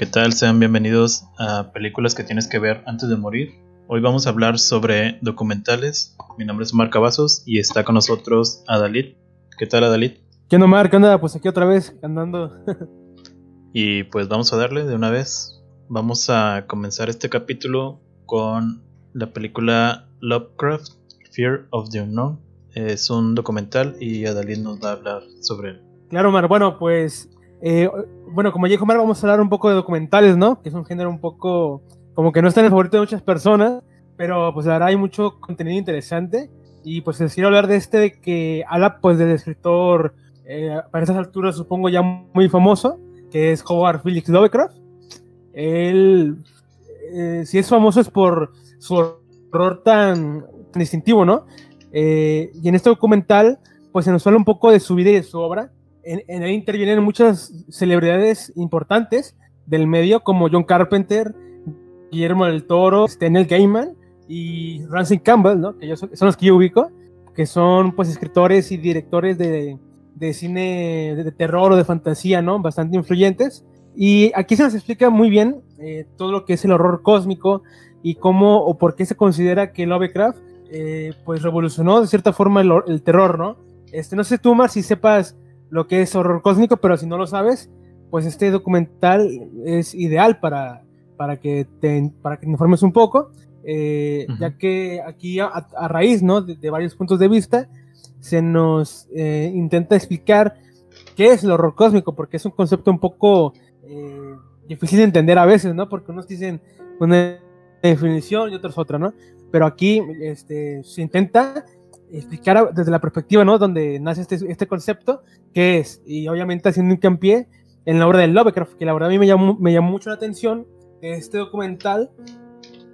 ¿Qué tal? Sean bienvenidos a Películas que tienes que ver antes de morir. Hoy vamos a hablar sobre documentales. Mi nombre es Omar Cavazos y está con nosotros Adalit. ¿Qué tal Adalit? ¿Qué onda Omar? ¿Qué onda? Pues aquí otra vez andando. y pues vamos a darle de una vez. Vamos a comenzar este capítulo con la película Lovecraft, Fear of the Unknown. Es un documental y Adalit nos va a hablar sobre él. Claro, Omar. Bueno, pues eh, bueno, como ya dijo Mar, vamos a hablar un poco de documentales, ¿no? Que es un género un poco, como que no está en el favorito de muchas personas, pero pues ahora hay mucho contenido interesante. Y pues les quiero hablar de este, de que habla pues del escritor, eh, para esas alturas supongo ya muy famoso, que es Howard Phillips Lovecraft. Él, eh, si es famoso es por su horror tan, distintivo, ¿no? y en este documental, pues se nos habla un poco de su vida y de su obra en, en intervienen muchas celebridades importantes del medio, como John Carpenter, Guillermo del Toro, Stenel Gaiman y Ramsey Campbell, ¿no? que yo son, los que yo ubico, que son pues escritores y directores de, de cine de, terror o de fantasía, ¿no? Bastante influyentes. Y aquí se nos explica muy bien eh, todo lo que es el horror cósmico y cómo o por qué se considera que Lovecraft eh, pues revolucionó de cierta forma el, el, terror, ¿no? Este, no sé tú, Mar, si sepas lo que es horror cósmico, pero si no lo sabes, pues este documental es ideal para, para, que, te, para que te informes un poco, eh, ya que aquí a, raíz ¿no? De, varios puntos de vista se nos eh, intenta explicar qué es el horror cósmico, porque es un concepto un poco eh, difícil de entender a veces, ¿no? Porque unos dicen una definición y otros otra, ¿no? Pero aquí este, se intenta explicar desde la perspectiva, ¿no? Donde nace este, este concepto, qué es, y obviamente haciendo hincapié en la obra de Lovecraft, que la verdad a mí me llamó, me llamó mucho la atención este documental,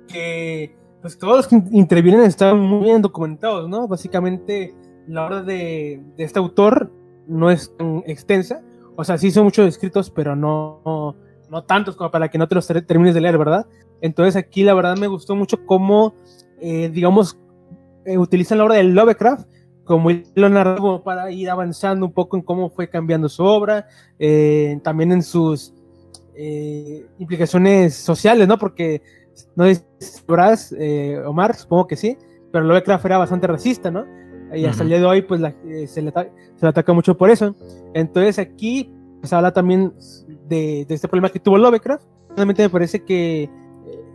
que pues todos los que intervienen están muy bien documentados, ¿no? Básicamente la obra de, de este autor no es extensa, o sea, sí son muchos escritos, pero no, no, tantos como para que no te los termines de leer, ¿verdad? Entonces aquí la verdad me gustó mucho cómo, eh, digamos, eh, utilizan la obra de Lovecraft como hilo narrativo para ir avanzando un poco en cómo fue cambiando su obra, eh, también en sus eh, implicaciones sociales, ¿no? Porque no sabrás, Omar, supongo que sí, pero Lovecraft era bastante racista, ¿no? Y hasta el día de hoy, pues se, le se, le ataca mucho por eso. Entonces aquí se habla también de, de, este problema que tuvo Lovecraft. Realmente me parece que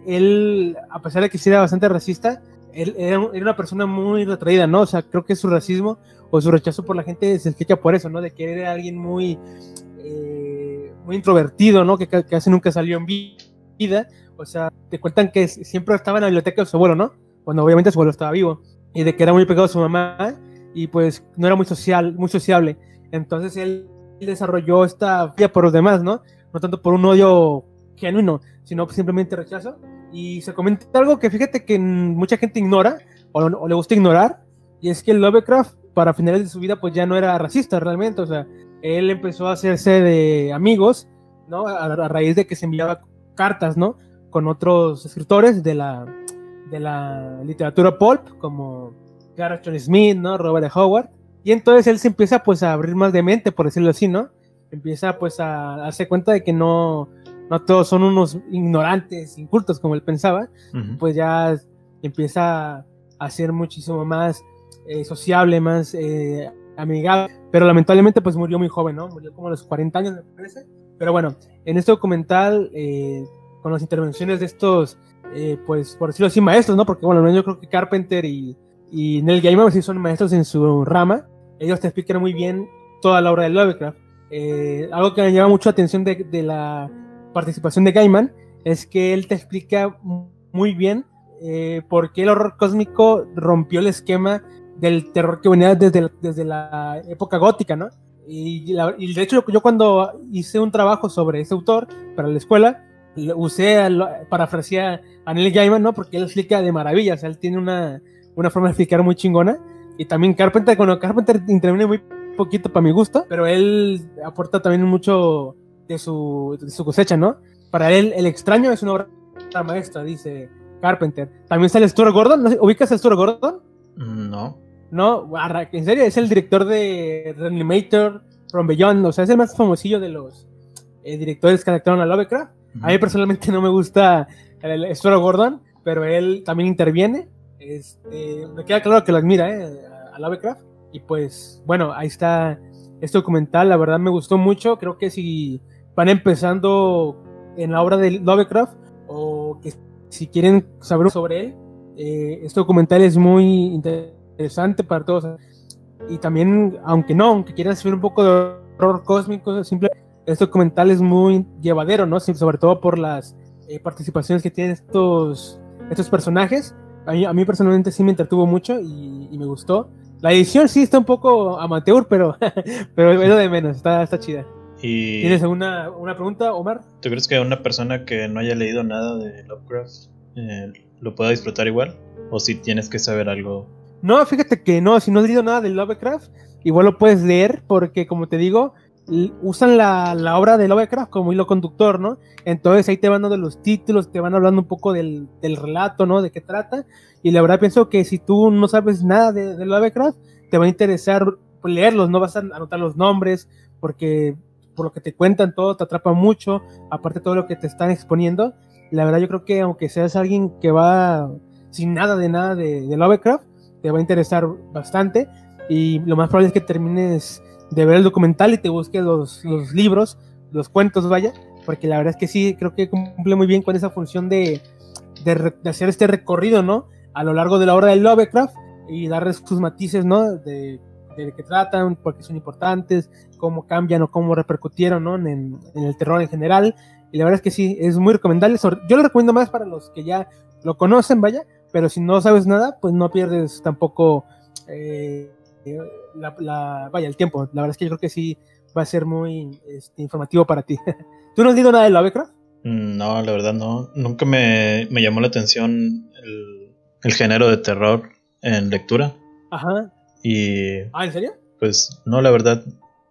él, a pesar de que sí era bastante racista, él era, una persona muy retraída, ¿no? O sea, creo que su racismo o su rechazo por la gente se explica por eso, ¿no? De que era alguien muy, eh, muy introvertido, ¿no? Que casi nunca salió en vida. O sea, te cuentan que siempre estaba en la biblioteca de su abuelo, ¿no? Cuando obviamente su abuelo estaba vivo. Y de que era muy pegado a su mamá y pues no era muy social, muy sociable. Entonces él desarrolló esta vía por los demás, ¿no? No tanto por un odio genuino, sino simplemente rechazo y se comenta algo que fíjate que mucha gente ignora o, le gusta ignorar, y es que Lovecraft para finales de su vida pues ya no era racista realmente, o sea, él empezó a hacerse de amigos, ¿no? A, raíz de que se enviaba cartas, ¿no? Con otros escritores de la, de la literatura pulp, como Gareth John Smith, ¿no? Robert Howard, y entonces él se empieza pues a abrir más de mente, por decirlo así, ¿no? Empieza pues a darse cuenta de que no, no todos son unos ignorantes, incultos como él pensaba, pues ya empieza a ser muchísimo más eh, sociable, más eh, amigable, pero lamentablemente pues murió muy joven, ¿no? Murió como a los 40 años, me parece. Pero bueno, en este documental, eh, con las intervenciones de estos, pues por decirlo así, maestros, ¿no? Porque bueno, yo creo que Carpenter y, y Neil Gaiman sí son maestros en su rama, ellos te explican muy bien toda la obra de Lovecraft. algo que me llama mucho la atención de, de la participación de Gaiman es que él te explica muy bien eh, por qué el horror cósmico rompió el esquema del terror que venía desde, desde la época gótica, ¿no? Y, de hecho yo cuando hice un trabajo sobre ese autor para la escuela, usé, parafrasear a Neil Gaiman, ¿no? Porque él explica de maravilla, o sea, él tiene una, una forma de explicar muy chingona. Y también Carpenter, bueno, Carpenter interviene muy poquito para mi gusto, pero él aporta también mucho de su, su cosecha, ¿no? Para él, El extraño es una obra maestra, dice Carpenter. También sale Stuart Gordon, ¿ubicas a Stuart Gordon? No. No, en serio, es el director de Reanimator, From Beyond, o sea, es el más famosillo de los eh, directores que adaptaron a Lovecraft. A mí personalmente no me gusta el Espero Gordon, pero él también interviene. Este, me queda claro que lo admira ¿eh? a Lovecraft. Y pues, bueno, ahí está este documental. La verdad me gustó mucho. Creo que si van empezando en la obra de Lovecraft o que si quieren saber sobre él, eh, este documental es muy interesante para todos. Y también, aunque no, aunque quieran saber un poco de horror cósmico, simple, este documental es muy llevadero, ¿no? Sobre todo por las eh, participaciones que tienen estos, estos personajes. A mí, a mí, personalmente sí me entretuvo mucho y, y, me gustó. La edición sí está un poco amateur, pero, pero es lo de menos, está, está chida. Y ¿Tienes alguna una pregunta, Omar? ¿Tú crees que una persona que no haya leído nada de Lovecraft eh, lo pueda disfrutar igual? ¿O si tienes que saber algo? No, fíjate que no, si no has leído nada de Lovecraft, igual lo puedes leer porque, como te digo, usan la, la, obra de Lovecraft como hilo conductor, ¿no? Entonces ahí te van dando los títulos, te van hablando un poco del, del relato, ¿no? De qué trata. Y la verdad pienso que si tú no sabes nada de, de Lovecraft, te va a interesar leerlos, no vas a anotar los nombres, porque por lo que te cuentan todo te atrapa mucho, aparte todo lo que te están exponiendo. La verdad yo creo que aunque seas alguien que va sin nada de nada de, Lovecraft, te va a interesar bastante y lo más probable es que termines de ver el documental y te busques los, los libros, los cuentos, vaya, porque la verdad es que sí, creo que cumple muy bien con esa función de, de, de hacer este recorrido, ¿no? A lo largo de la obra de Lovecraft y darles sus matices, ¿no? De, de qué tratan, por qué son importantes, cómo cambian o cómo repercutieron, ¿no? En, en, el terror en general. Y la verdad es que sí, es muy recomendable. Yo lo recomiendo más para los que ya lo conocen, vaya, pero si no sabes nada, pues no pierdes tampoco eh, la, la, vaya, el tiempo. La verdad es que yo creo que sí va a ser muy este, informativo para ti. ¿Tú no has leído nada de Lovecraft? No, la verdad no. Nunca me, me llamó la atención el, el, género de terror en lectura. Ajá. Y. ¿Ah, en serio? Pues no, la verdad.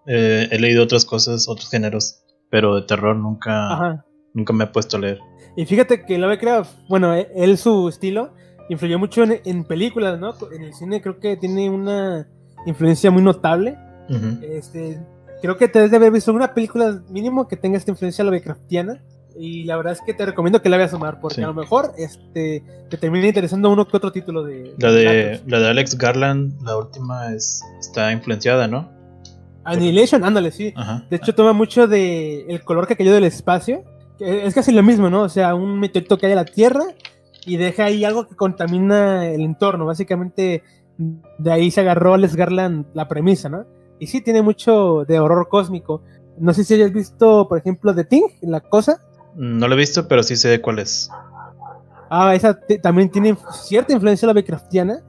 Eh, he leído otras cosas, otros géneros, pero de terror nunca, Ajá. nunca me he puesto a leer. Y fíjate que Lovecraft, bueno, él su estilo influyó mucho en, en, películas, ¿no? En el cine creo que tiene una influencia muy notable. Uh -huh. este, creo que te debes de haber visto una película mínimo que tenga esta influencia Lovecraftiana. Y la verdad es que te recomiendo que la veas a sumar, porque Sí. a lo mejor este, te termina interesando uno que otro título de. La de, la de Alex Garland, la última, es, está influenciada, ¿no? Annihilation, ándale, sí. Ajá. De hecho, toma mucho de el color que cayó del espacio. que es casi lo mismo, ¿no? O sea, un meteorito cae a la Tierra y deja ahí algo que contamina el entorno. Básicamente, de ahí se agarró Alex Garland la premisa, ¿no? Y sí, tiene mucho de horror cósmico. No sé si hayas visto, por ejemplo, The Thing, la cosa. No lo he visto, pero sí sé cuál es. Ah, esa también tiene cierta influencia Lovecraftiana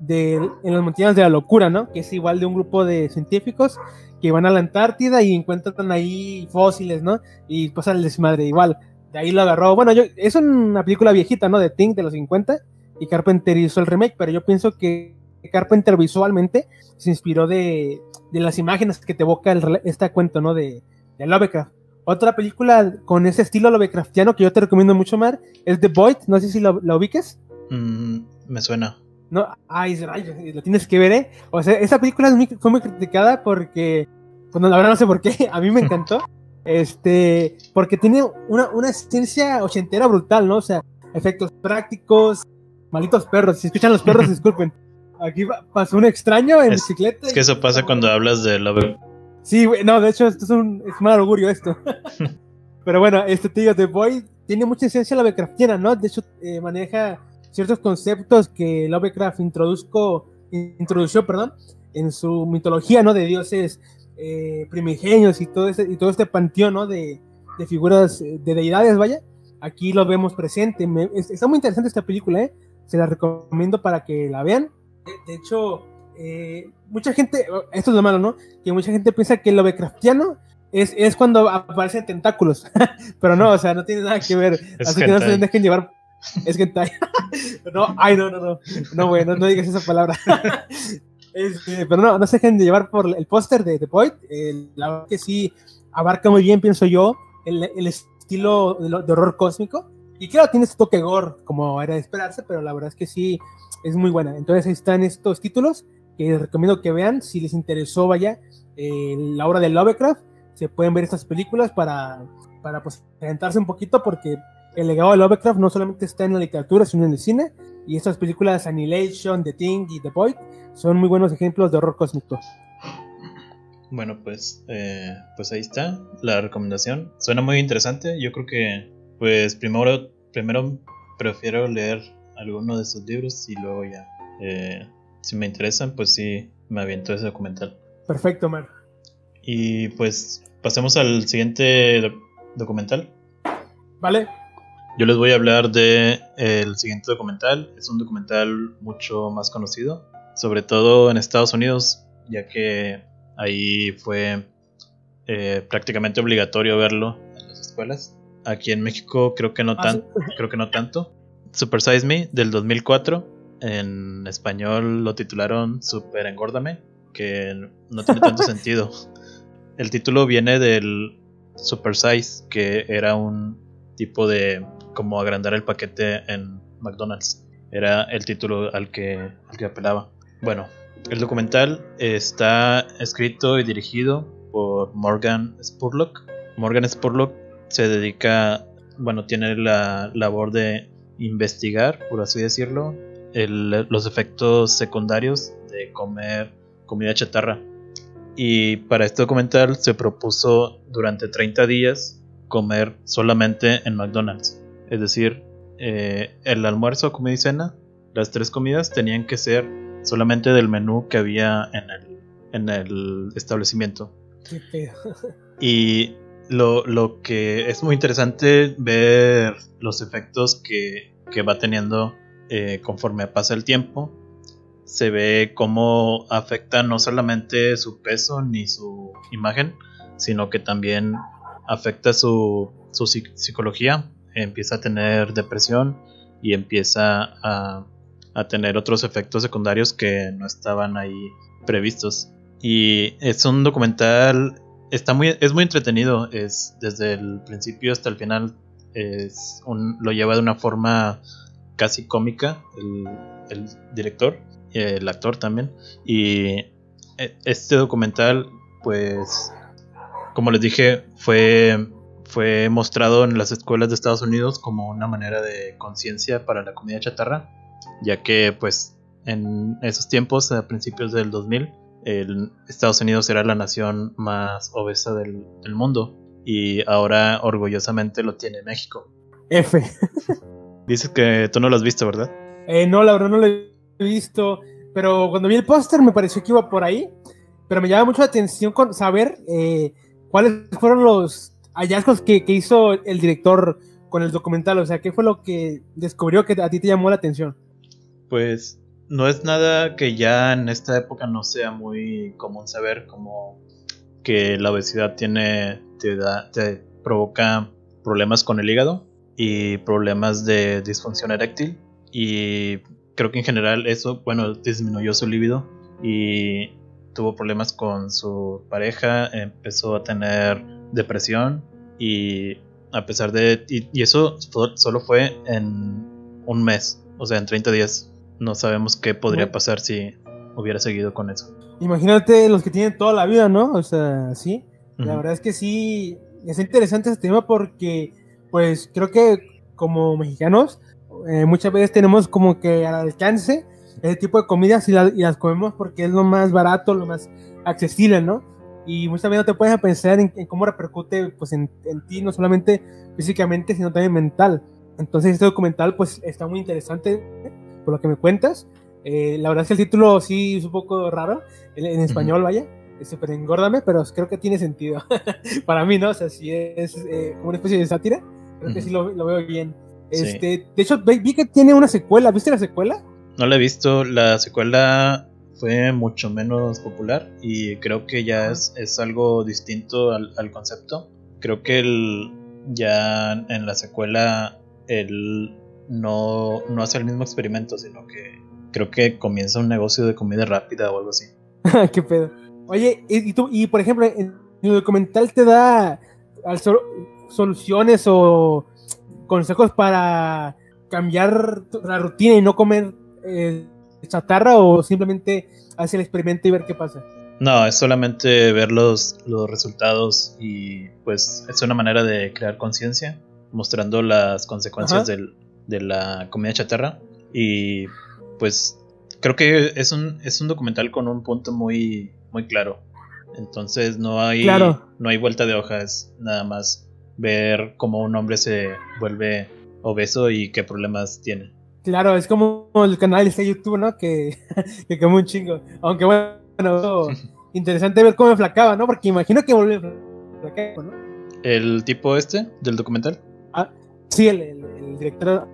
de, en las montañas de la locura, ¿no? Que es igual de un grupo de científicos que van a la Antártida y encuentran ahí fósiles, ¿no? Y pasa el desmadre igual. De ahí lo agarró. Bueno, yo, es una película viejita, ¿no? De Thing de los 50 y Carpenter hizo el remake, pero yo pienso que Carpenter visualmente se inspiró de, de las imágenes que te evoca el, este cuento, ¿no? De, de Lovecraft. Otra película con ese estilo Lovecraftiano que yo te recomiendo mucho, Mar, es The Void. No sé si lo ubiques. Mm, me suena. No, ay, lo tienes que ver, ¿eh? O sea, esa película es muy- fue muy criticada porque, bueno, la verdad no sé por qué, a mí me encantó. este, porque tiene una, una ciencia ochentera brutal, ¿no? O sea, efectos prácticos, malditos perros. Si escuchan los perros, disculpen. Aquí pasó un extraño en Es- bicicleta. Es que eso pasa cuando hablas de Love. Sí, güey, no, de hecho, esto es un es mal augurio esto. Pero bueno, este tío The Boy tiene mucha esencia Lovecraftiana, ¿no? De hecho, eh, maneja ciertos conceptos que Lovecraft introduzco, introdució, perdón, en su mitología, ¿no? De dioses eh, primigenios y todo, este, y todo este panteón, ¿no? De, de figuras, eh, de deidades, vaya. Aquí lo vemos presente. Me- es- está muy interesante esta película, ¿eh? Se la recomiendo para que la vean. De, de hecho, eh, mucha gente, esto es lo malo, ¿no? Que mucha gente piensa que lo Lovecraftiano es, es cuando aparecen tentáculos. Pero no, o sea, no tiene nada que ver. Es Así que no se dejen llevar. Es hentai. no, ay, no, no, no. No, güey, no, no digas esa palabra. Este, pero no, no se dejen de llevar por el póster de The Void. Eh, la verdad que sí abarca muy bien, pienso yo, el, el estilo de, de horror cósmico. Y claro, tiene ese toque gore, como era de esperarse, pero la verdad es que sí es muy buena. Entonces ahí están estos títulos que les recomiendo que vean. Si les interesó, vaya, eh, la obra de Lovecraft, se pueden ver estas películas para, para pues orientarse un poquito porque el legado de Lovecraft no solamente está en la literatura, sino en el cine. Y estas películas Annihilation, The Thing y The Void son muy buenos ejemplos de horror cósmico. Bueno, pues, eh, pues ahí está la recomendación. Suena muy interesante. Yo creo que, pues, primero, primero prefiero leer alguno de sus libros y luego ya, eh, si me interesan, pues sí, me aviento ese documental. Perfecto, Mar. Y pues pasemos al siguiente documental. Vale. Yo les voy a hablar de el siguiente documental. Es un documental mucho más conocido, sobre todo en Estados Unidos, ya que ahí fue eh, prácticamente obligatorio verlo en las escuelas. Aquí en México creo que no Ah, tan, creo que no tanto. Super Size Me del 2004. En español lo titularon Super Engórdame, que no tiene tanto sentido. El título viene del Super Size, que era un tipo de como agrandar el paquete en McDonald's. Era el título al que, al que apelaba. Bueno, el documental está escrito y dirigido por Morgan Spurlock. Morgan Spurlock se dedica, bueno, tiene la labor de investigar, por así decirlo, el- los efectos secundarios de comer comida chatarra. Y para este documental se propuso durante 30 días comer solamente en McDonald's. Es decir, eh, el almuerzo, comida y cena, las tres comidas tenían que ser solamente del menú que había en el, en el establecimiento. Qué pedo. Y lo, lo que es muy interesante ver los efectos que, que va teniendo eh, conforme pasa el tiempo. Se ve cómo afecta no solamente su peso ni su imagen, sino que también afecta su, su psi- psicología. Empieza a tener depresión y empieza a, a tener otros efectos secundarios que no estaban ahí previstos. Y es un documental está muy es muy entretenido es desde el principio hasta el final es un, lo lleva de una forma casi cómica el, director el actor también y e- este documental pues como les dije fue fue mostrado en las escuelas de Estados Unidos como una manera de conciencia para la comida chatarra ya que pues en esos tiempos a principios del 2000 el Estados Unidos era la nación más obesa del, del mundo y ahora orgullosamente lo tiene México. F. Dices que tú no lo has visto, ¿verdad? Eh, no, la verdad no lo he visto. Pero cuando vi el póster me pareció que iba por ahí. Pero me llama mucho la atención con saber eh, cuáles fueron los hallazgos que, que hizo el director con el documental. O sea, ¿qué fue lo que descubrió que a ti te llamó la atención? Pues no es nada que ya en esta época no sea muy común saber, como que la obesidad tiene, te, da, te provoca problemas con el hígado y problemas de disfunción eréctil. Y creo que en general eso, bueno, disminuyó su líbido y tuvo problemas con su pareja, empezó a tener depresión y a pesar de... Y, y eso solo fue en un mes, o sea, en 30 días. No sabemos qué podría pasar si hubiera seguido con eso. Imagínate los que tienen toda la vida, ¿no? O sea, sí. La verdad es que sí, es interesante este tema porque, pues, creo que como mexicanos, eh, muchas veces tenemos como que al alcance ese tipo de comidas y, la- y las comemos porque es lo más barato, lo más accesible, ¿no? Y muchas veces no te puedes pensar en, en cómo repercute, pues, en, en ti, no solamente físicamente, sino también mental. Entonces, este documental, pues, está muy interesante, por lo que me cuentas. Eh, la verdad es que el título sí es un poco raro, en, en español, vaya es súper engórdame, pero creo que tiene sentido. Para mí, ¿no? O sea, si es eh, como una especie de sátira, creo que sí lo, lo veo bien. Sí. Este, De hecho, vi que tiene una secuela. ¿Viste la secuela? No la he visto, la secuela fue mucho menos popular y creo que ya es, es algo distinto al, al concepto. Creo que el, ya en la secuela él no, no hace el mismo experimento, sino que creo que comienza un negocio de comida rápida o algo así. ¿Qué pedo? Oye, y, tú, y por ejemplo, en el documental te da al sol- soluciones o consejos para cambiar la rutina y no comer eh, chatarra o simplemente hacer el experimento y ver qué pasa. No, es solamente ver los, los resultados y pues es una manera de crear conciencia, mostrando las consecuencias del, de la comida chatarra. Y pues creo que es un, es un documental con un punto muy, muy claro. Entonces no hay, no hay vuelta de hojas, nada más ver cómo un hombre se vuelve obeso y qué problemas tiene. Claro, es como el canal de YouTube, ¿no? Que, que come un chingo. Aunque bueno, interesante ver cómo flacaba, ¿no? Porque imagino que volvió flacaba, ¿no? ¿El tipo este del documental? Ah, sí, el, el, director.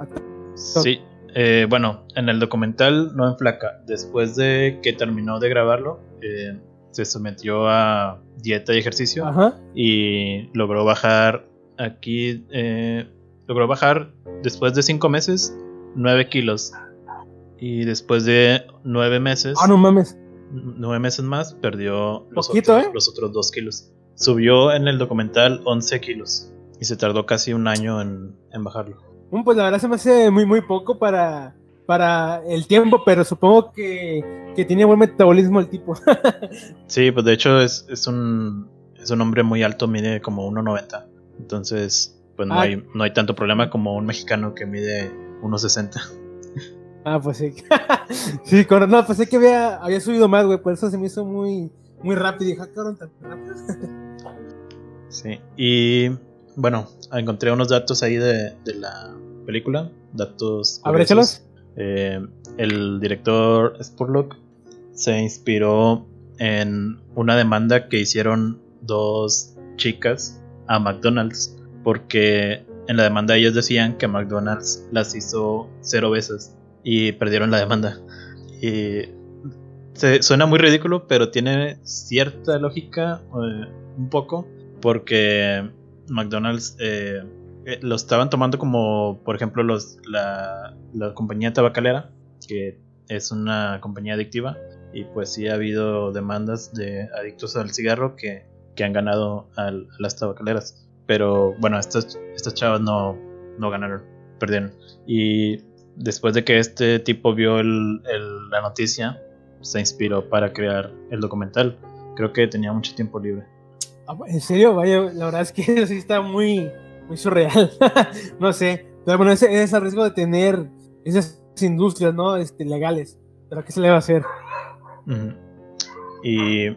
Sí, eh, bueno, en el documental no enflaca. Después de que terminó de grabarlo, eh, se sometió a dieta y ejercicio y logró bajar aquí, eh, logró bajar después de cinco meses 9 kilos. Y después de nueve meses. Ah, no mames. Nueve meses más perdió los, otros, los otros 2 kilos. Subió en el documental 11 kilos. Y se tardó casi un año en, en bajarlo. pues la verdad se me hace muy, muy poco para, para el tiempo, pero supongo que, que tiene buen metabolismo el tipo. sí, pues de hecho es, es, un, es un hombre muy alto, mide como 1,90. Entonces, pues no, ah. hay, no hay tanto problema como un mexicano que mide 1.60. Ah, pues sí. sí, con, no, pues que había, había subido más, güey, por eso se me hizo muy, muy rápido. Y dije, ah, tan rápido. sí, y bueno, encontré unos datos ahí de, de la película. Datos. Abréchalos. Eh, el director Spurlock se inspiró en una demanda que hicieron dos chicas a McDonald's porque en la demanda ellos decían que McDonald's las hizo cero veces y perdieron la demanda. Y se, suena muy ridículo, pero tiene cierta lógica, eh, un poco, porque McDonald's eh, eh, lo estaban tomando como, por ejemplo, los, la, la compañía tabacalera, que es una compañía adictiva, y pues sí ha habido demandas de adictos al cigarro que, que han ganado a las tabacaleras. Pero bueno, estas, estas chavas no, no ganaron, perdieron. Y después de que este tipo vio el, la noticia, se inspiró para crear el documental. Creo que tenía mucho tiempo libre. Ah, en serio, vaya, la verdad es que eso sí está muy, muy surreal. no sé. Pero bueno, ese es el riesgo de tener esas industrias, ¿no? Este, legales. Pero ¿qué se le va a hacer? Y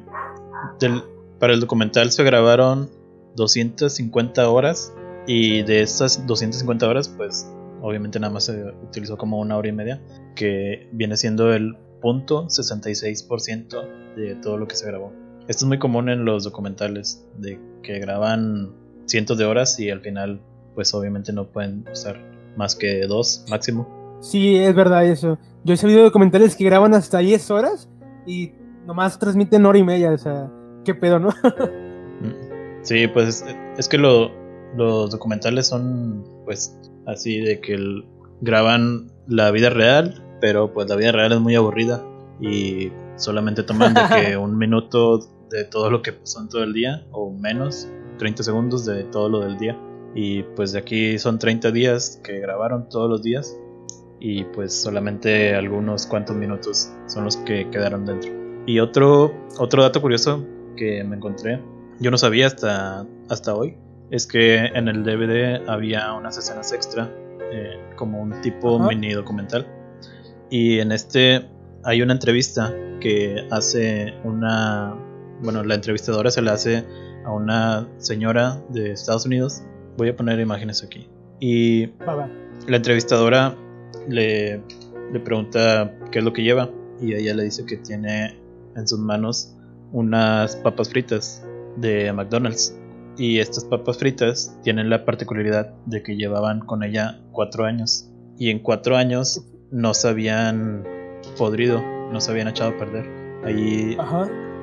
para el documental se grabaron 250 horas y de esas 250 horas pues obviamente nada más se utilizó como una hora y media que viene siendo el punto 66% de todo lo que se grabó. Esto es muy común en los documentales de que graban cientos de horas y al final pues obviamente no pueden usar más que dos máximo. Sí, es verdad eso. Yo he sabido documentales que graban hasta 10 horas y nomás transmiten hora y media, o sea, qué pedo, ¿no? Sí, pues es que los documentales son pues así de que graban la vida real, pero pues la vida real es muy aburrida y solamente toman de que un minuto de todo lo que pasó en todo el día o menos, 30 segundos de todo lo del día. Y pues de aquí son 30 días que grabaron todos los días y pues solamente algunos cuantos minutos son los que quedaron dentro. Y otro, otro dato curioso que me encontré yo no sabía hasta, hasta hoy, es que en el DVD había unas escenas extra, eh, como un tipo mini documental. Y en este hay una entrevista que hace una, bueno, la entrevistadora se la hace a una señora de Estados Unidos. Voy a poner imágenes aquí. Y la entrevistadora le, le pregunta qué es lo que lleva y ella le dice que tiene en sus manos unas papas fritas de McDonald's. Y estas papas fritas tienen la particularidad de que llevaban con ella cuatro años. Y en cuatro años no se habían podrido, no se habían echado a perder. Ahí,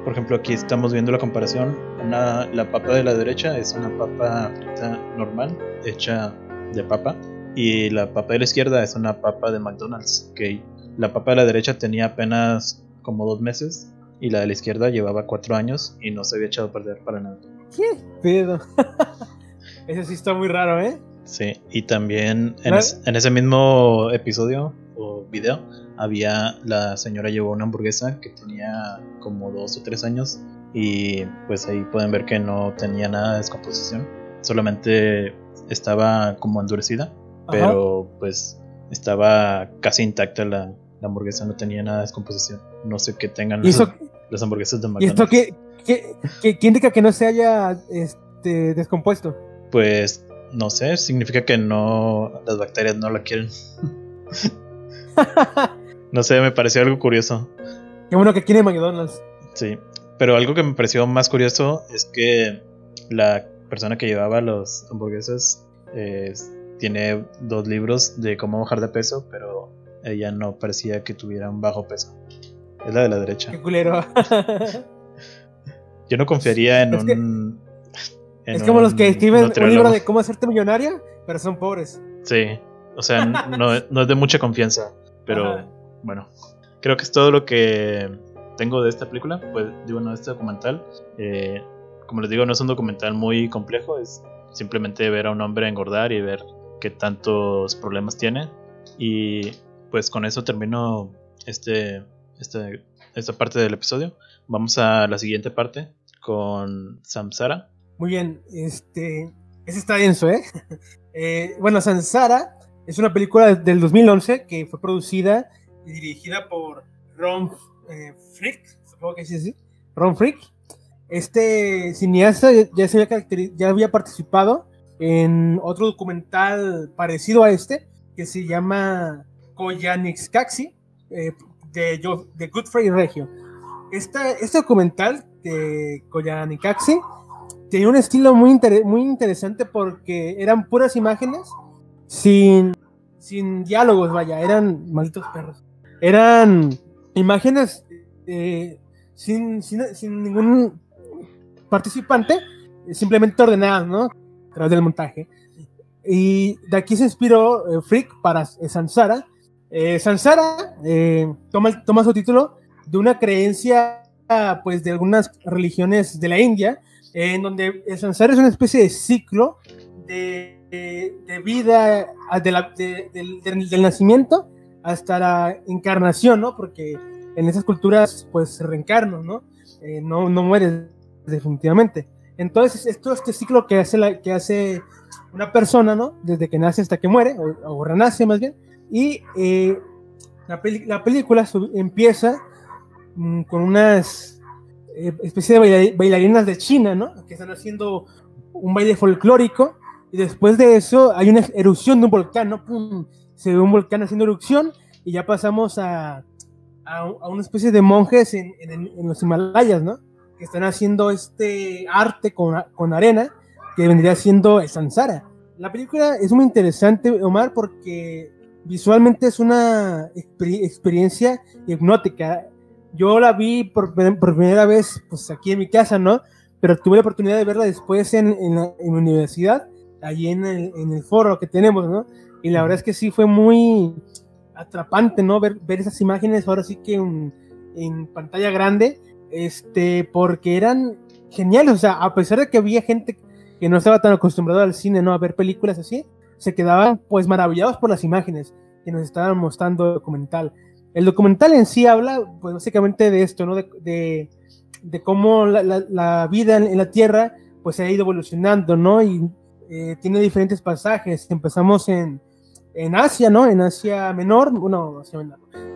por ejemplo, aquí estamos viendo la comparación. Una, la papa de la derecha es una papa frita normal, hecha de papa. Y la papa de la izquierda es una papa de McDonald's. Que la papa de la derecha tenía apenas como dos meses y la de la izquierda llevaba cuatro años y no se había echado a perder para nada. ¿Qué pedo? Ese sí está muy raro, ¿eh? Sí, y también en, ese mismo episodio o video, había la señora llevó una hamburguesa que tenía como dos o tres años y pues ahí pueden ver que no tenía nada de descomposición, solamente estaba como endurecida, pero pues estaba casi intacta la, hamburguesa, no tenía nada de descomposición. No sé qué tengan las, hamburguesas de McDonald's. ¿Y esto qué, qué, indica que no se haya este, descompuesto? Pues no sé, significa que no las bacterias no la quieren. no sé, me pareció algo curioso. Qué bueno que quiere McDonald's. Sí, pero algo que me pareció más curioso es que la persona que llevaba los hamburguesas eh, tiene dos libros de cómo bajar de peso, pero ella no parecía que tuviera un bajo peso. Es la de la derecha. Qué culero. Yo no confiaría en un. es como los que escriben un libro de cómo hacerte millonaria, pero son pobres. Sí, o sea, no, es de mucha confianza. Pero bueno, creo que es todo lo que tengo de esta película. Pues digo, no, de este documental. Eh, como les digo, no es un documental muy complejo, es simplemente ver a un hombre engordar y ver qué tantos problemas tiene. Y pues con eso termino este, este, esta parte del episodio. Vamos a la siguiente parte con Samsara. Muy bien, este, ese está denso, ¿eh? eh bueno, Samsara es una película del 2011 que fue producida y dirigida por Ron eh, Frick, supongo que es así, Ron Frick. Este cineasta ya, se había, ya había participado en otro documental parecido a este, que se llama Koyanixcaxi, eh, de, de Godfrey Regio. Este, este documental de Koyanixcaxi tenía un estilo muy, muy interesante porque eran puras imágenes sin, sin diálogos, vaya, eran malditos perros. Eran imágenes eh, sin, sin, ningún participante, simplemente ordenadas, ¿no? A través del montaje. Y de aquí se inspiró eh, Freak para eh, Sansara. Sansara toma, toma su título de una creencia, pues, de algunas religiones de la India, en donde el Sansara es una especie de ciclo de vida del, nacimiento hasta la encarnación, ¿no? Porque en esas culturas, pues, se reencarnan, ¿no? Eh, no, no mueres definitivamente. Entonces, es este ciclo que hace, que hace una persona, ¿no? Desde que nace hasta que muere, o, renace más bien. Y eh, la, la, película empieza mm, con unas eh, especie de bailarinas de China, ¿no? Que están haciendo un baile folclórico y después de eso hay una erupción de un volcán, ¿no? ¡Pum! Se ve un volcán haciendo erupción y ya pasamos a, a, una especie de monjes en, en, los Himalayas, ¿no? Que están haciendo este arte con, con arena que vendría siendo el Sansara. La película es muy interesante, Omar, porque visualmente es una experiencia hipnótica. Yo la vi por, primera vez pues, aquí en mi casa, ¿no? Pero tuve la oportunidad de verla después en, en la, universidad allí en el, en foro que tenemos, ¿no? Y la verdad es que sí fue muy atrapante, ¿no? Ver, esas imágenes ahora sí que en pantalla grande, este, porque eran geniales, o sea, a pesar de que había gente que no estaba tan acostumbrada al cine, ¿no? A ver películas así, se quedaban pues maravillados por las imágenes que nos estaban mostrando el documental. El documental en sí habla, pues básicamente de esto, ¿no? De, de, de cómo la, la, la, vida en, en, la Tierra, pues se ha ido evolucionando, ¿no? Y eh, tiene diferentes pasajes. Empezamos en, en Asia, ¿no? En Asia Menor, bueno,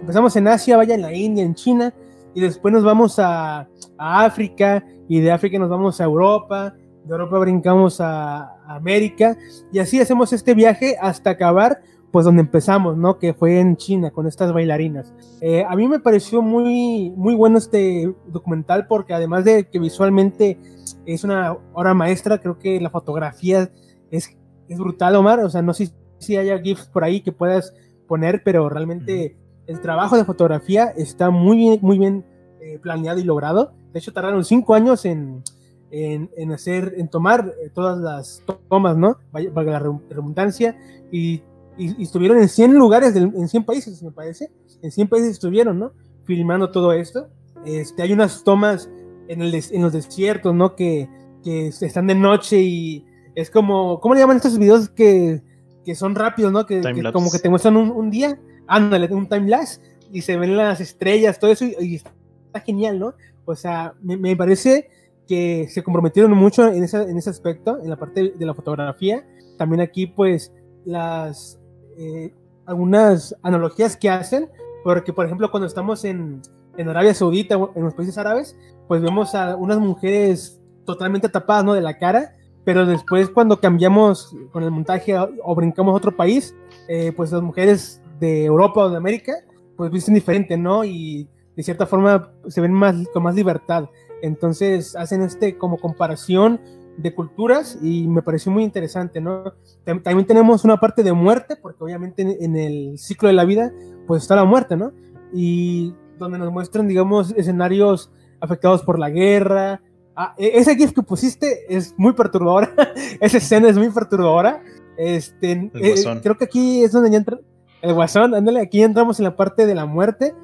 empezamos en Asia, vaya en la India, en China, y después nos vamos a, a África, y de África nos vamos a Europa, de Europa brincamos a, América, y así hacemos este viaje hasta acabar, pues donde empezamos, ¿no? Que fue en China, con estas bailarinas. Eh, a mí me pareció muy, muy bueno este documental porque además de que visualmente es una obra maestra, creo que la fotografía es, es brutal, Omar. O sea, no sé si haya GIFs por ahí que puedas poner, pero realmente el trabajo de fotografía está muy bien, muy bien eh, planeado y logrado. De hecho, tardaron cinco años en, en, en hacer, en tomar eh, todas las tomas, ¿no? Valga la redundancia. Y, y, estuvieron en 100 lugares, en 100 países, me parece. En 100 países estuvieron, ¿no? Filmando todo esto. Este, hay unas tomas en, el, en los desiertos, ¿no? Que, que están de noche y es como, ¿cómo le llaman estos videos que, que son rápidos, ¿no? Que, como que te muestran un, un día. ándale, un time lapse y se ven las estrellas, todo eso y, está genial, ¿no? O sea, me, me, parece que se comprometieron mucho en ese, en ese aspecto, en la parte de la fotografía. También aquí, pues, las eh, algunas analogías que hacen, porque, por ejemplo, cuando estamos en, en Arabia Saudita, en los países árabes, pues vemos a unas mujeres totalmente tapadas, ¿no? De la cara, pero después cuando cambiamos con el montaje o brincamos a otro país, eh, pues las mujeres de Europa o de América, pues visten diferente, ¿no? Y de cierta forma se ven más, con más libertad. Entonces hacen este como comparación de culturas y me pareció muy interesante, ¿no? También tenemos una parte de muerte, porque obviamente en el ciclo de la vida, pues está la muerte, ¿no? Y donde nos muestran, digamos, escenarios afectados por la guerra. Ah, e-, ese GIF que pusiste es muy perturbadora. Esa escena es muy perturbadora. Este, eh, creo que aquí es donde ya entra el guasón. Ándale, aquí entramos en la parte de la muerte.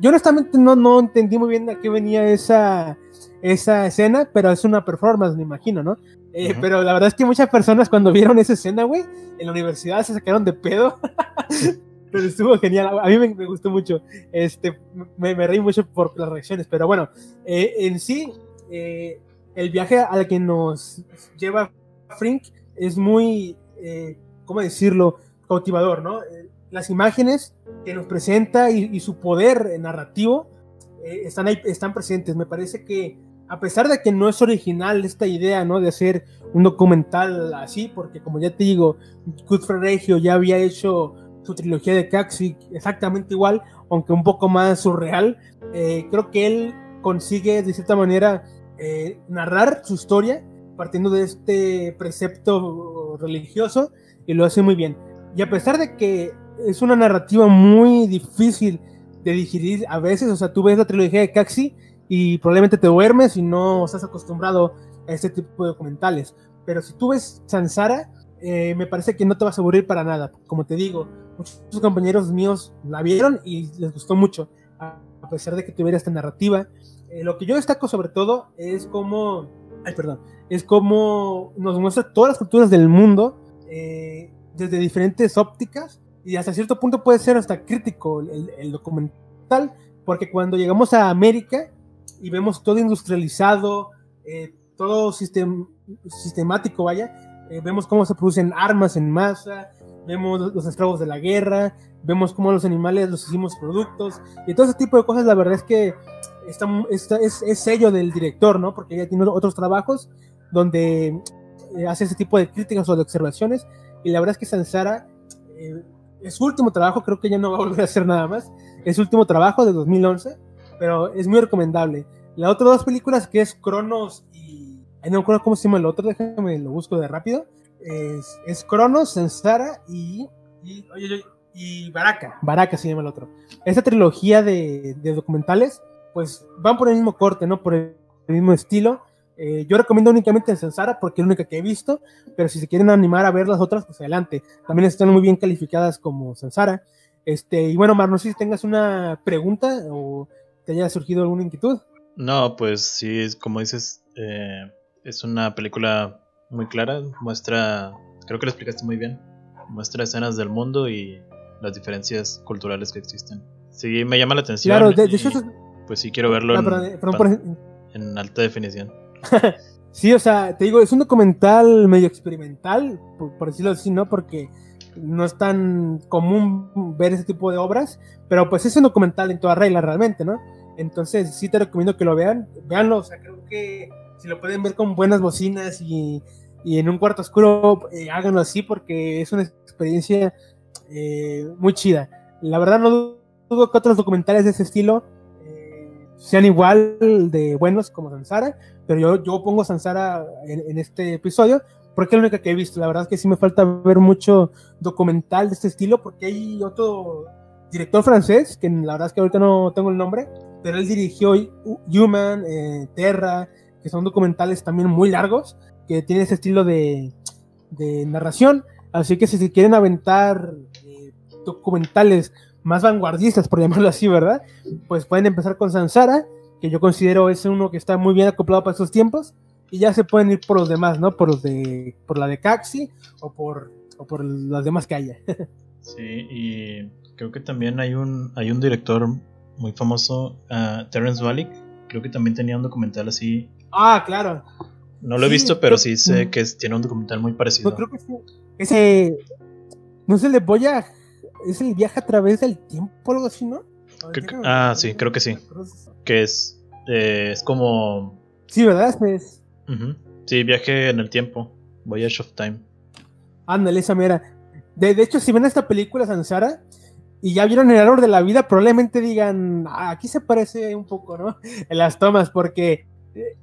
yo honestamente no, no entendí muy bien a qué venía esa, esa escena, pero es una performance, me imagino, ¿no? Eh, pero la verdad es que muchas personas cuando vieron esa escena, güey, en la universidad se sacaron de pedo. pero estuvo genial. A mí me, gustó mucho. Este, me, me, reí mucho por las reacciones. Pero bueno, eh, en sí, eh, el viaje al que nos lleva Frink es muy, eh, ¿cómo decirlo?, cautivador, ¿no? Las imágenes que nos presenta y, su poder narrativo están ahí, están presentes. Me parece que a pesar de que no es original esta idea, ¿no? De hacer un documental así, porque como ya te digo, Godfrey Regio ya había hecho su trilogía de Caxi exactamente igual, aunque un poco más surreal. Eh, creo que él consigue de cierta manera eh, narrar su historia partiendo de este precepto religioso y lo hace muy bien. Y a pesar de que es una narrativa muy difícil de digerir a veces, o sea, tú ves la trilogía de Caxi y probablemente te duermes y no estás acostumbrado a este tipo de documentales. Pero si tú ves Sansara, eh, me parece que no te vas a aburrir para nada. Como te digo, muchos compañeros míos la vieron y les gustó mucho, a pesar de que tuviera esta narrativa. Eh, lo que yo destaco sobre todo es cómo, ay, perdón, es cómo nos muestra todas las culturas del mundo eh, desde diferentes ópticas y hasta cierto punto puede ser hasta crítico el, documental, porque cuando llegamos a América y vemos todo industrializado, eh, todo sistem, sistemático, vaya, vemos cómo se producen armas en masa, vemos los estragos de la guerra, vemos cómo los animales los hicimos productos, y todo ese tipo de cosas, la verdad es que está, es, es, sello del director, ¿no? Porque ella tiene otros trabajos donde eh, hace ese tipo de críticas o de observaciones, y la verdad es que Sansara eh, es su último trabajo, creo que ya no va a volver a hacer nada más, es su último trabajo de 2011, pero es muy recomendable. La otra dos películas que es Cronos y... no me acuerdo cómo se llama el otro, déjame lo busco de rápido es, es Cronos, Sensara y, y, y, Baraka. Baraka se llama el otro. Esta trilogía de, de, documentales, pues van por el mismo corte, ¿no? Por el, mismo estilo. Eh, yo recomiendo únicamente Sensara porque es la única que he visto, pero si se quieren animar a ver las otras, pues adelante. También están muy bien calificadas como Sensara. Este, y bueno, Mar, no sé si tengas una pregunta o te haya surgido alguna inquietud. No, pues sí, como dices, eh, es una película muy clara, muestra, creo que lo explicaste muy bien, muestra escenas del mundo y las diferencias culturales que existen. Sí, me llama la atención. Claro, de, hecho, pues sí quiero verlo ah, en, alta definición. sí, o sea, te digo, es un documental medio experimental, por, decirlo así, ¿no? Porque no es tan común ver ese tipo de obras, pero pues es un documental en toda regla realmente, ¿no? Entonces sí te recomiendo que lo vean, veanlo, o sea, creo que si lo pueden ver con buenas bocinas y, y en un cuarto oscuro, eh, háganlo así porque es una experiencia eh, muy chida. La verdad no dudo que otros documentales de ese estilo eh, sean igual de buenos como Sansara, pero yo, yo pongo Sansara en, en, este episodio porque es la única que he visto. La verdad es que sí me falta ver mucho documental de este estilo porque hay otro director francés, que la verdad es que ahorita no tengo el nombre, pero él dirigió Human, Terra, que son documentales también muy largos, que tienen ese estilo de, narración. Así que si se quieren aventar eh, documentales más vanguardistas, por llamarlo así, ¿verdad? Pues pueden empezar con Sansara, que yo considero es uno que está muy bien acoplado para estos tiempos, y ya se pueden ir por los demás, ¿no? Por los de, por la de Caxi o por, o por las demás que haya. sí, y Creo que también hay un, hay un director muy famoso, uh, Terrence Malick. Creo que también tenía un documental así. Ah, claro. No lo he visto, pero sí sé que tiene un documental muy parecido. creo que sí. Ese. No es el de Boya. Es el viaje a través del tiempo algo así, ¿no? Ah, sí, creo que sí. Que es. Eh, es como. Sí, ¿verdad? Es... Sí, viaje en el tiempo. Voyage of Time. Ándale, esa mera. De, de, hecho, si ven esta película, Sansara, y ya vieron el árbol de la vida, probablemente digan, ah, aquí se parece un poco, ¿no? En las tomas, porque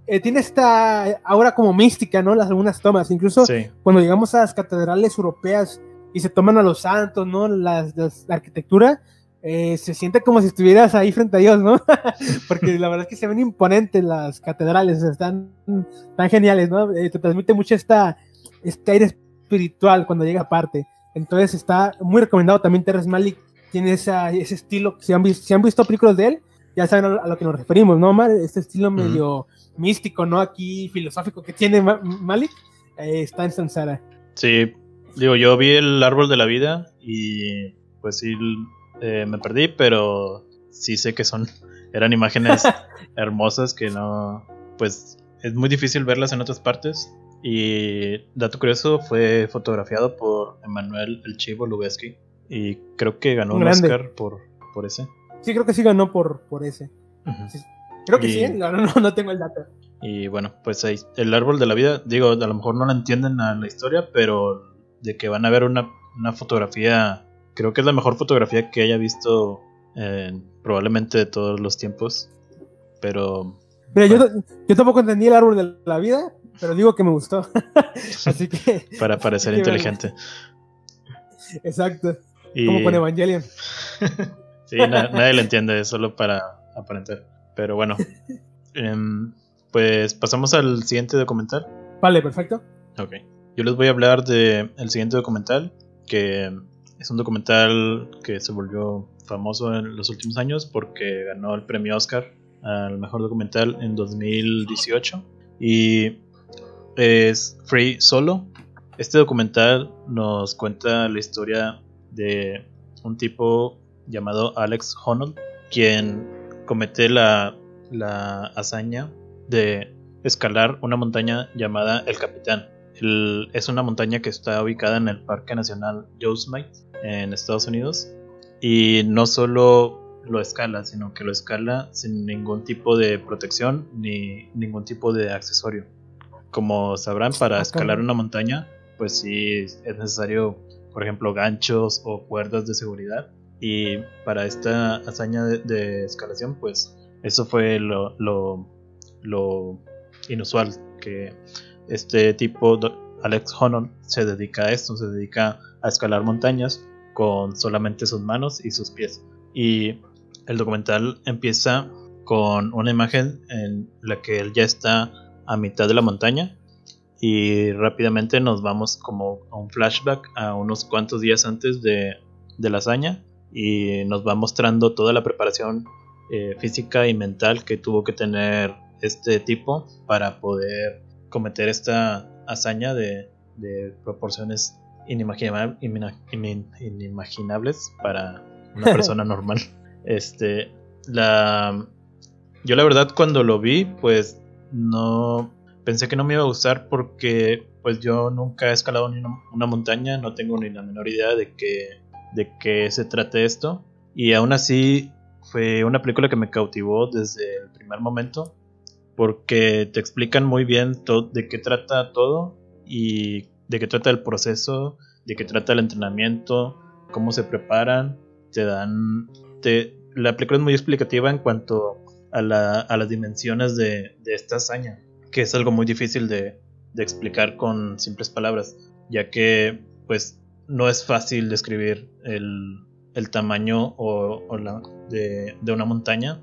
eh, tiene esta ahora como mística, ¿no? Las algunas tomas, incluso cuando llegamos a las catedrales europeas y se toman a los santos, ¿no? Las, la arquitectura, eh, se siente como si estuvieras ahí frente a Dios, ¿no? Porque la verdad es que se ven imponentes las catedrales, están tan geniales, ¿no? Eh, te transmite mucho esta, este aire espiritual cuando llega aparte. Entonces está muy recomendado también Terrence Malick, tiene esa, ese estilo, si han, visto, si han visto películas de él, ya saben a, lo que nos referimos, ¿no, Omar? Este estilo medio místico, ¿no? Aquí filosófico que tiene Malik eh, está en Sansara. Sí, digo, yo vi el árbol de la vida y pues sí eh, me perdí, pero sí sé que son eran imágenes hermosas que no, pues es muy difícil verlas en otras partes. Y dato curioso, fue fotografiado por Emanuel El Chivo Lubeski y creo que ganó un, Oscar por, por ese. Sí, creo que sí ganó por, por ese. Creo que sí, no, no, tengo el dato. Y bueno, pues ahí, el árbol de la vida, digo, a lo mejor no la entienden a la historia, pero de que van a ver una, fotografía, creo que es la mejor fotografía que haya visto probablemente de todos los tiempos. Pero... Mira, yo, yo tampoco entendí el árbol de la vida, pero digo que me gustó. Así que... Para parecer inteligente. Exacto. Como con Evangelion. sí, nadie lo entiende, solo para aparentar. Pero bueno. Em, pues pasamos al siguiente documental. Vale, perfecto. Ok. Yo les voy a hablar de el siguiente documental, que es un documental que se volvió famoso en los últimos años porque ganó el premio Oscar al mejor documental en 2018 y es Free Solo. Este documental nos cuenta la historia de un tipo llamado Alex Honnold, quien comete la, hazaña de escalar una montaña llamada El Capitán. Es una montaña que está ubicada en el Parque Nacional Yosemite en Estados Unidos. Y no solo lo escala, sino que lo escala sin ningún tipo de protección ni ningún tipo de accesorio. Como sabrán, para escalar una montaña, pues sí es necesario, por ejemplo, ganchos o cuerdas de seguridad. Y para esta hazaña de, escalación, pues eso fue lo, lo, inusual, que este tipo, Alex Honon, se dedica a esto, se dedica a escalar montañas con solamente sus manos y sus pies. Y el documental empieza con una imagen en la que él ya está a mitad de la montaña y rápidamente nos vamos como a un flashback a unos cuantos días antes de, de la hazaña y nos va mostrando toda la preparación eh, física y mental que tuvo que tener este tipo para poder cometer esta hazaña de, proporciones inimaginables para una persona normal. Este, la, yo la verdad cuando lo vi, pues no pensé que no me iba a gustar porque pues yo nunca he escalado ni una montaña, no tengo ni la menor idea de que de qué se trate esto. Y aún así fue una película que me cautivó desde el primer momento porque te explican muy bien de qué trata todo y de qué trata el proceso, de qué trata el entrenamiento, cómo se preparan, te dan... Te, la película es muy explicativa en cuanto a, las dimensiones de, esta hazaña, que es algo muy difícil de, de explicar con simples palabras, ya que pues no es fácil describir el, el tamaño o, la, de, una montaña,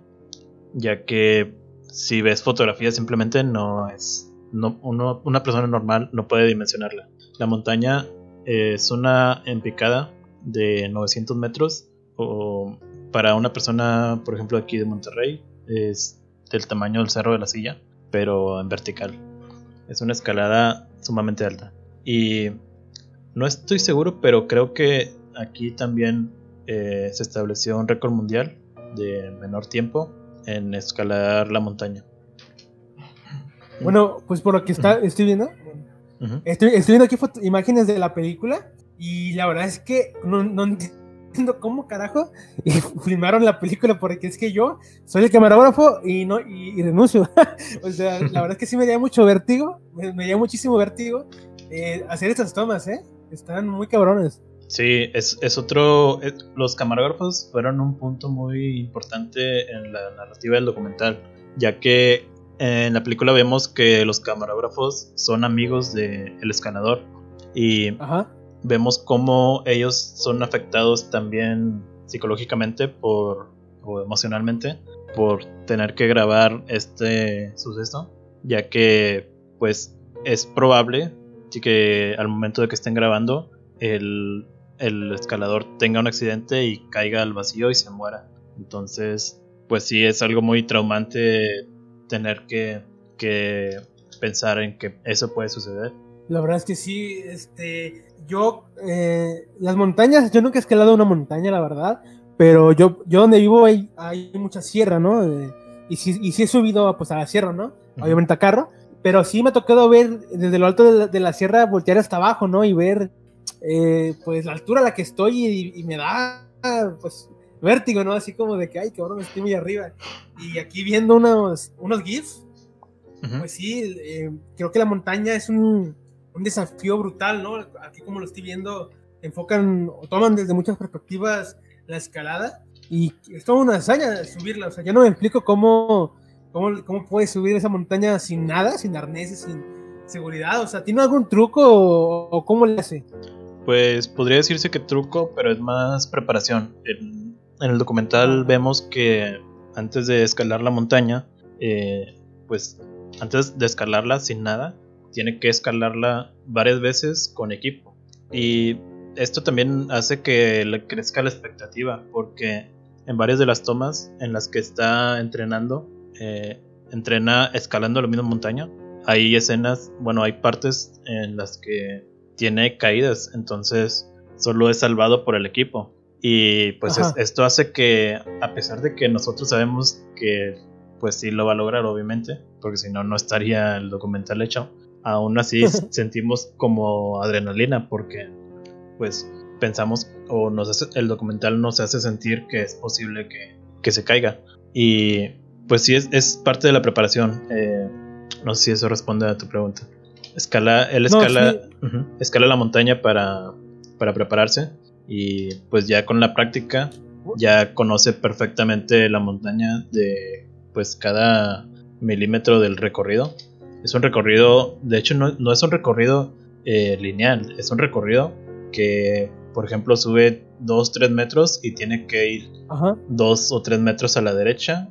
ya que si ves fotografías simplemente no es... No, una persona normal no puede dimensionarla. La montaña es una empicada de 900 metros o para una persona, por ejemplo, aquí de Monterrey, es del tamaño del Cerro de la Silla, pero en vertical. Es una escalada sumamente alta. Y no estoy seguro, pero creo que aquí también eh, se estableció un récord mundial de menor tiempo en escalar la montaña. Bueno, pues por lo que está, estoy viendo, estoy, viendo aquí imágenes de la película y la verdad es que no, no entiendo cómo carajo filmaron la película porque es que yo soy el camarógrafo y no y, renuncio. o sea, la verdad es que sí me da mucho vértigo, me, me da muchísimo vértigo eh, hacer estas tomas, ¿eh? Están muy cabrones. Sí, es, es otro. los camarógrafos fueron un punto muy importante en la narrativa del documental, ya que en la película vemos que los camarógrafos son amigos del el escanador y vemos cómo ellos son afectados también psicológicamente por o emocionalmente por tener que grabar este suceso, ya que pues es probable que al momento de que estén grabando el, el escalador tenga un accidente y caiga al vacío y se muera. Entonces, pues sí, es algo muy traumante tener que, que pensar en que eso puede suceder. La verdad es que sí, este, yo, eh, las montañas, yo nunca he escalado una montaña, la verdad, pero yo, yo donde vivo hay, hay mucha sierra, ¿no? Eh, y, sí, y sí he subido pues, a la sierra, ¿no? Obviamente a carro, pero sí me ha tocado ver desde lo alto de la, sierra, voltear hasta abajo, ¿no? Y ver, eh, pues, la altura a la que estoy y, me da, pues, vértigo, ¿no? Así como de que, ay, cabrón, estoy muy arriba. Y aquí viendo unos, unos GIFs, pues sí, eh, creo que la montaña es un, un, desafío brutal, ¿no? Aquí como lo estoy viendo, enfocan o toman desde muchas perspectivas la escalada y es toda una hazaña subirla. O sea, yo no me explico cómo ¿Cómo, ¿Cómo puedes subir esa montaña sin nada, sin arneses, sin seguridad? O sea, ¿tiene algún truco o, cómo le hace? Pues podría decirse que truco, pero es más preparación. En, el documental vemos que antes de escalar la montaña, eh, pues antes de escalarla sin nada, tiene que escalarla varias veces con equipo. Y esto también hace que le crezca la expectativa, porque en varias de las tomas en las que está entrenando, eh, entrena escalando la misma montaña. Hay escenas, bueno, hay partes en las que tiene caídas, entonces solo es salvado por el equipo. Y pues esto hace que, a pesar de que nosotros sabemos que pues sí lo va a lograr, obviamente, porque si no, no estaría el documental hecho, aún así sentimos como adrenalina, porque pues pensamos o nos el documental nos hace sentir que es posible que, que se caiga. Y pues sí, es, parte de la preparación. Eh, no sé si eso responde a tu pregunta. Escala, él escala, escala la montaña para, para prepararse y pues ya con la práctica ya conoce perfectamente la montaña de pues cada milímetro del recorrido. Es un recorrido, de hecho no, no es un recorrido eh, lineal, es un recorrido que por ejemplo sube 2-3 metros y tiene que ir 2 o 3 metros a la derecha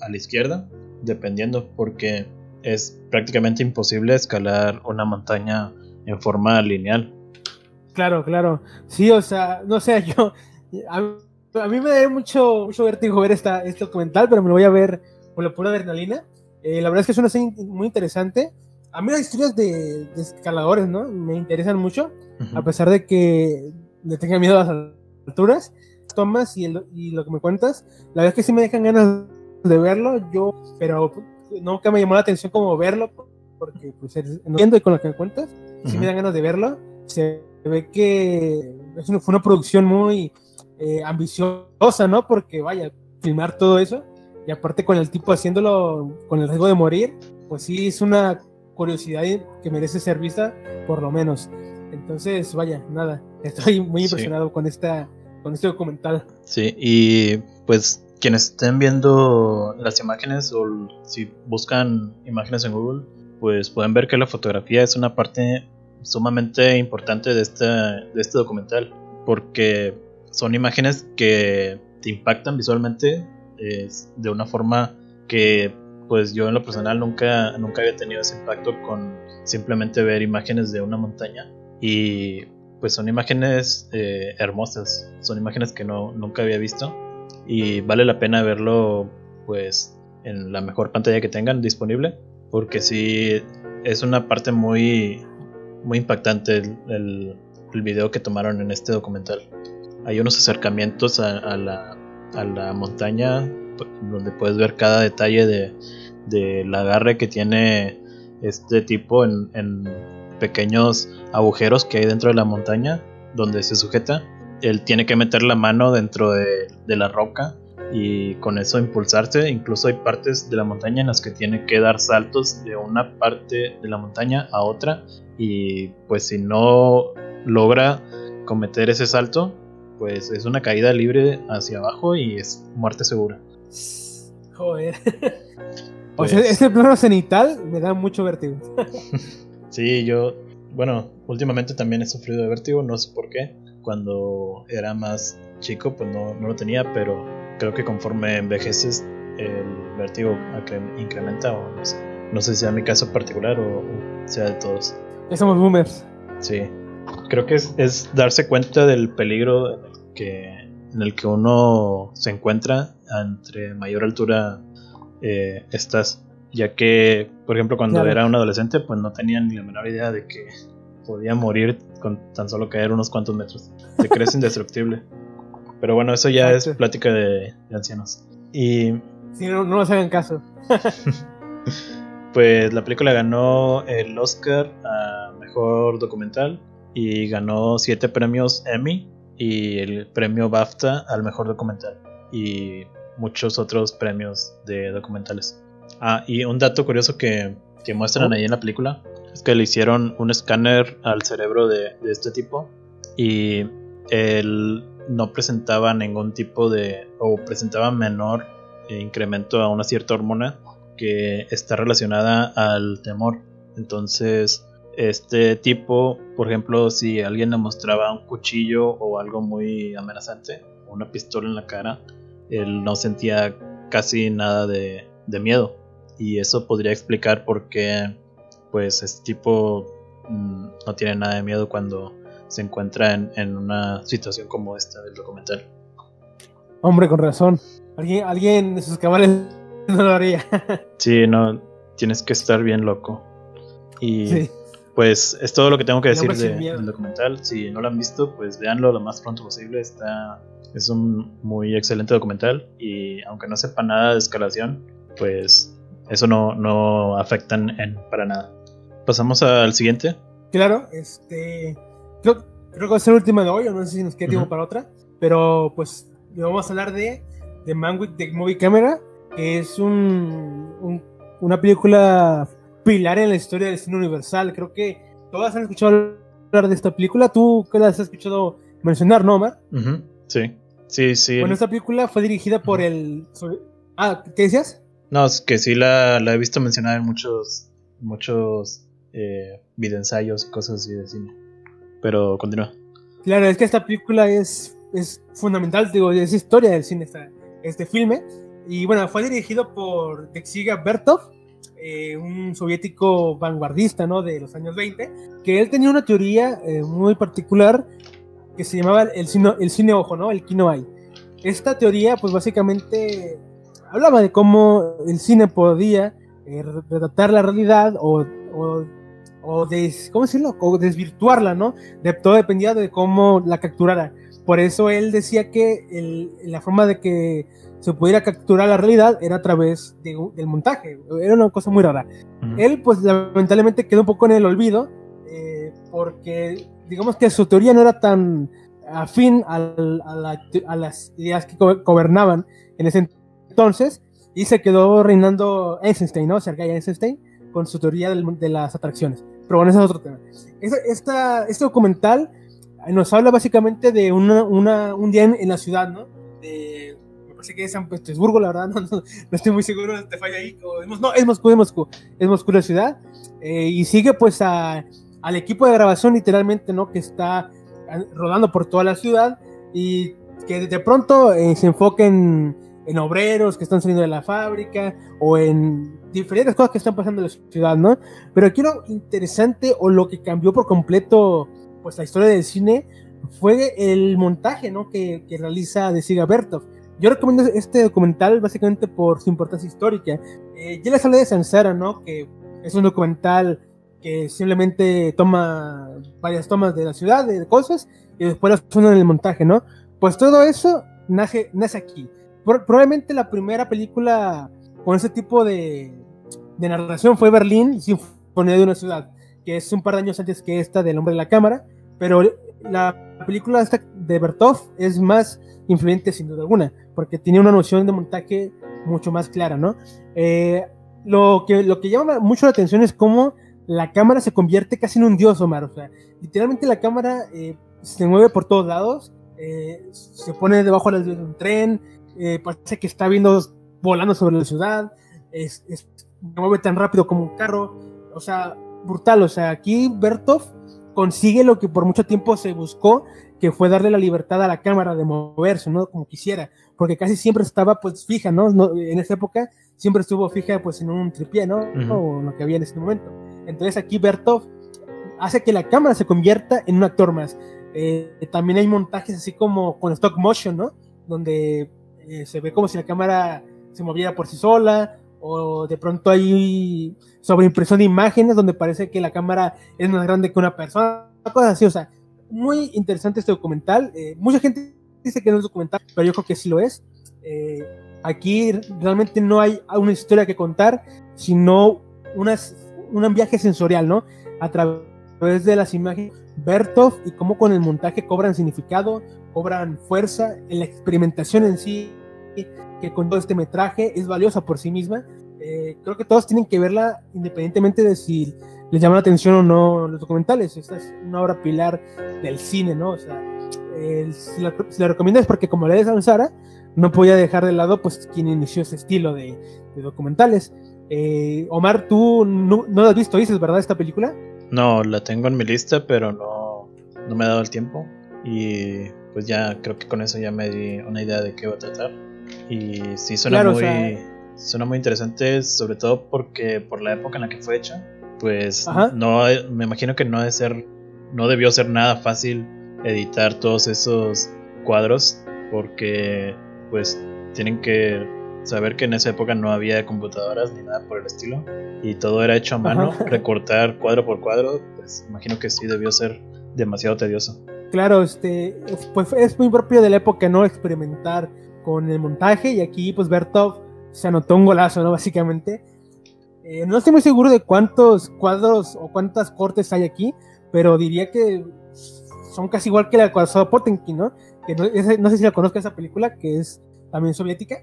a la izquierda, dependiendo, porque es prácticamente imposible escalar una montaña en forma lineal. Claro, claro. Sí, o sea, no sé, yo. A, mí me da mucho, mucho vértigo ver esta, este documental, pero me lo voy a ver por la pura adrenalina. Eh, la verdad es que es una serie muy interesante. A mí las historias de, escaladores, ¿no? Me interesan mucho, a pesar de que le tenga miedo a las alturas. Tomas y, y lo que me cuentas, la verdad es que sí me dejan ganas de verlo, yo, pero nunca me llamó la atención como verlo, porque pues entiendo y con lo que me cuentas, si me dan ganas de verlo. Se ve que es una, fue una producción muy eh, ambiciosa, ¿no? Porque vaya, filmar todo eso, y aparte con el tipo haciéndolo con el riesgo de morir, pues sí es una curiosidad que merece ser vista, por lo menos. Entonces, vaya, nada, estoy muy impresionado con esta con este documental. Sí, y pues quienes estén viendo las imágenes o si buscan imágenes en Google, pues pueden ver que la fotografía es una parte sumamente importante de este, de este documental, porque son imágenes que te impactan visualmente de una forma que pues yo en lo personal nunca, nunca había tenido ese impacto con simplemente ver imágenes de una montaña. Y pues son imágenes eh, hermosas, son imágenes que no, nunca había visto y vale la pena verlo pues en la mejor pantalla que tengan disponible porque sí es una parte muy muy impactante el, el, video que tomaron en este documental hay unos acercamientos a, la, a la, montaña donde puedes ver cada detalle de, del agarre que tiene este tipo en, en, pequeños agujeros que hay dentro de la montaña donde se sujeta. Él tiene que meter la mano dentro de, de la roca y con eso impulsarse. Incluso hay partes de la montaña en las que tiene que dar saltos de una parte de la montaña a otra y pues si no logra cometer ese salto, pues es una caída libre hacia abajo y es muerte segura. Joder. o sea, pues ese plano cenital me da mucho vértigo. sí, yo, bueno, últimamente también he sufrido de vértigo, no sé por qué. Cuando era más chico, pues no, no lo tenía, pero creo que conforme envejeces, el vértigo incrementa o no sé. No sé si sea mi caso particular o, sea de todos. Ya somos boomers. Sí. Creo que es, es darse cuenta del peligro en el que en el que uno se encuentra entre mayor altura eh, estás. Ya que, por ejemplo, cuando era un adolescente, pues no tenía ni la menor idea de que podía morir con tan solo caer unos cuantos metros. Te crees indestructible. Pero bueno, eso ya es plática de, ancianos. Y. Si no, no nos hagan caso. pues la película ganó el Oscar a mejor documental y ganó siete premios Emmy y el premio BAFTA al mejor documental y muchos otros premios de documentales. Ah, y un dato curioso que, que muestran oh. ahí en la película es que le hicieron un escáner al cerebro de, este tipo y él no presentaba ningún tipo de o presentaba menor incremento a una cierta hormona que está relacionada al temor. Entonces, este tipo, por ejemplo, si alguien le mostraba un cuchillo o algo muy amenazante, una pistola en la cara, él no sentía casi nada de, miedo. Y eso podría explicar por qué, pues, este tipo mm, no tiene nada de miedo cuando se encuentra en, una situación como esta del documental. Hombre, con razón. Alguien, alguien de sus cabales no lo haría. sí, no, tienes que estar bien loco. Y sí pues es todo lo que tengo que decir del documental. Si no lo han visto, pues véanlo lo más pronto posible. Está, es un muy excelente documental y aunque no sepa nada de escalación, pues eso no, no afecta en, para nada. Pasamos al siguiente. Claro, este creo, que va a ser el último de hoy, no sé si nos queda tiempo para otra, pero pues vamos a hablar de The Man with the Movie Camera, que es un, una película pilar en la historia del cine universal. Creo que todas han escuchado hablar de esta película. ¿Tú qué las has escuchado mencionar, no, Omar? Sí, sí, sí. Bueno, esta película fue dirigida por el... Ah, ¿qué decías? No, es que sí la, he visto mencionar en muchos, muchos eh, videoensayos y cosas así de cine. Pero continúa. Claro, es que esta película es, es fundamental, digo, es historia del cine, este filme. Y bueno, fue dirigido por Dexiga Bertov, eh, un soviético vanguardista ¿no? de los años 20, que él tenía una teoría eh, muy particular que se llamaba el cine, el cine ojo, ¿no? el hay Esta teoría, pues básicamente hablaba de cómo el cine podía eh, retratar la realidad o, o, o ¿cómo decirlo? O desvirtuarla, ¿no? De, todo dependía de cómo la capturara. Por eso él decía que el, la forma de que se pudiera capturar la realidad era a través del montaje. Era una cosa muy rara. Él, pues lamentablemente quedó un poco en el olvido, eh, porque digamos que su teoría no era tan afín a, las ideas que gobernaban en ese entonces, y se quedó reinando Einstein, ¿no? Sergei Einstein, con su teoría de las atracciones. Pero bueno, ese es otro tema. Esta, este documental nos habla básicamente de un día en, la ciudad, ¿no? De, sé que es San Petersburgo, la verdad, no, estoy muy seguro, te falla ahí. no, es Moscú, es Moscú, es Moscú la ciudad. Eh, y sigue pues a, al equipo de grabación literalmente, ¿no? Que está rodando por toda la ciudad y que de pronto eh, se enfoquen en obreros que están saliendo de la fábrica o en diferentes cosas que están pasando en la ciudad, ¿no? Pero aquí lo interesante o lo que cambió por completo pues la historia del cine fue el montaje, ¿no? Que, que realiza de Siga Bertov. Yo recomiendo este documental básicamente por su importancia histórica. Eh, ya les hablé de Sansara, ¿no? Que es un documental que simplemente toma varias tomas de la ciudad, de cosas, y después las usan en el montaje, ¿no? Pues todo eso nace, nace aquí. Probablemente la primera película con ese tipo de, de narración fue Berlín, Sinfonía de una ciudad, que es un par de años antes que esta del Hombre de la Cámara, pero la película esta de Bertov es más influyente sin duda alguna, porque tiene una noción de montaje mucho más clara, ¿no? Eh, lo, que, lo que llama mucho la atención es cómo la cámara se convierte casi en un dios, Omar. O sea, literalmente la cámara eh, se mueve por todos lados, eh, se pone debajo de un tren, parece que está viendo volando sobre la ciudad, es, se mueve tan rápido como un carro, o sea, brutal. O sea, aquí Bertov consigue lo que por mucho tiempo se buscó, que fue darle la libertad a la cámara de moverse, ¿no? Como quisiera, porque casi siempre estaba pues fija, ¿no? en esa época siempre estuvo fija pues en un tripié, ¿no? O lo que había en ese momento. Entonces aquí Bertov hace que la cámara se convierta en un actor más. Eh, también hay montajes así como con stop motion, ¿no? Donde eh, se ve como si la cámara se moviera por sí sola, o de pronto hay sobreimpresión de imágenes donde parece que la cámara es más grande que una persona, cosas así, o sea, muy interesante este documental. Eh, mucha gente dice que no es documental, pero yo creo que sí lo es. Eh, aquí realmente no hay una historia que contar, sino unas, un viaje sensorial, ¿no? A través de las imágenes, Bertov y cómo con el montaje cobran significado, cobran fuerza, en la experimentación en sí, que con todo este metraje es valiosa por sí misma. Eh, creo que todos tienen que verla independientemente de si les llama la atención o no los documentales. Esta es una obra pilar del cine, ¿no? O sea, si, la, si, es porque como le a Sara, no podía dejar de lado pues quien inició ese estilo de, documentales. Eh, Omar, tú no, no, has visto, dices, ¿verdad, esta película? No, la tengo en mi lista, pero no, no me ha dado el tiempo. Y pues ya creo que con eso ya me di una idea de qué va a tratar. Y sí suena muy... Suena muy interesante, sobre todo porque por la época en la que fue hecha, pues no me imagino que no debe ser no debió ser nada fácil editar todos esos cuadros porque pues tienen que saber que en esa época no había computadoras ni nada por el estilo y todo era hecho a mano, recortar cuadro por cuadro, pues imagino que sí debió ser demasiado tedioso. Claro, este pues es muy propio de la época no experimentar con el montaje y aquí pues Bertov se anotó un golazo, ¿no? Básicamente eh, no estoy muy seguro de cuántos cuadros o cuántas cortes hay aquí, pero diría que son casi igual que la de Potenkin, ¿no? Que no, sé si la conozco esa película, que es también soviética,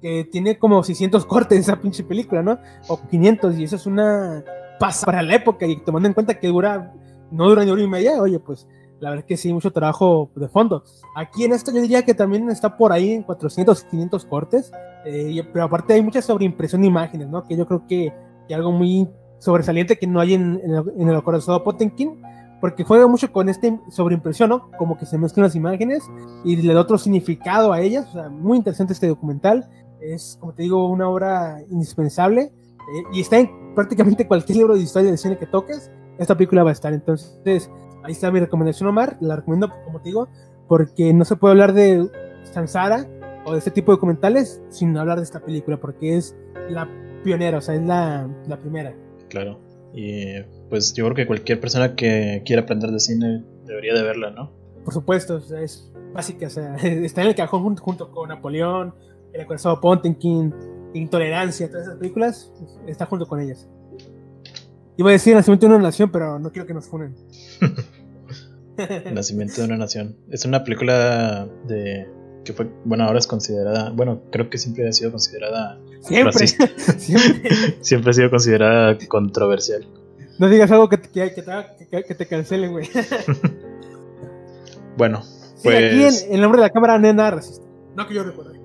que tiene como 600 cortes esa pinche película, ¿no? O 500, y eso es una pasa para la época, y tomando en cuenta que dura, no dura ni hora y media, oye, pues la verdad es que sí, mucho trabajo de fondo. Aquí en esto yo diría que también está por ahí en 400, 500 cortes, eh, pero aparte hay mucha sobreimpresión de imágenes, ¿no? Que yo creo que, que algo muy sobresaliente que no hay en, en, el, el Potenkin, porque juega mucho con este sobreimpresión, ¿no? Como que se mezclan las imágenes y le da otro significado a ellas, o sea, muy interesante este documental, es, como te digo, una obra indispensable eh, y está en prácticamente cualquier libro de historia del cine que toques, esta película va a estar, entonces ahí está mi recomendación, Omar. La recomiendo, como te digo, porque no se puede hablar de Sansara o de este tipo de documentales sin hablar de esta película, porque es la pionera, o sea, es la, la primera. Claro. Y pues yo creo que cualquier persona que quiera aprender de cine debería de verla, ¿no? Por supuesto, o sea, es básica, o sea, está en el cajón junto, junto con Napoleón, El acorazado Pontenkin, Intolerancia, todas esas películas, está junto con ellas. Iba a decir Nacimiento de una Nación, pero no quiero que nos funen. Nacimiento de una Nación. Es una película de. que fue. Bueno, ahora es considerada. Bueno, creo que siempre ha sido considerada. Siempre. siempre. ha sido considerada controversial. No digas algo que, que, que, que te cancelen, güey. bueno, pues. aquí en, el nombre de la cámara nena racista. No que yo recuerde.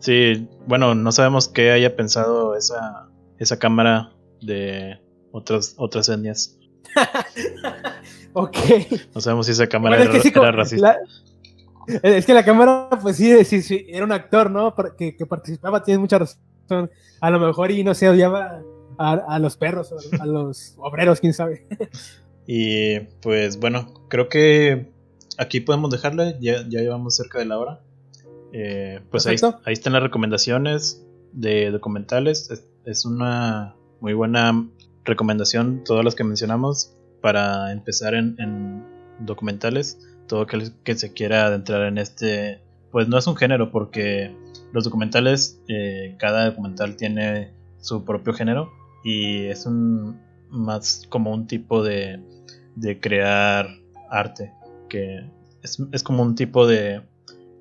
Sí, bueno, no sabemos qué haya pensado esa, esa cámara de otras, otras etnias. Ok. No sabemos si esa cámara era, racista. es que la cámara, pues sí, sí, sí, era un actor, ¿no? Que, que participaba, tiene mucha razón. A lo mejor y no se odiaba a, a los perros, a, los obreros, quién sabe. y pues bueno, creo que aquí podemos dejarle, ya, ya llevamos cerca de la hora. Eh, pues ahí, ahí, están las recomendaciones de documentales. es, una muy buena recomendación, todas las que mencionamos, para empezar en, documentales. todo aquel que se quiera adentrar en este, pues no es un género porque los documentales, eh, cada documental tiene su propio género y es un más como un tipo de, de crear arte que es, como un tipo de,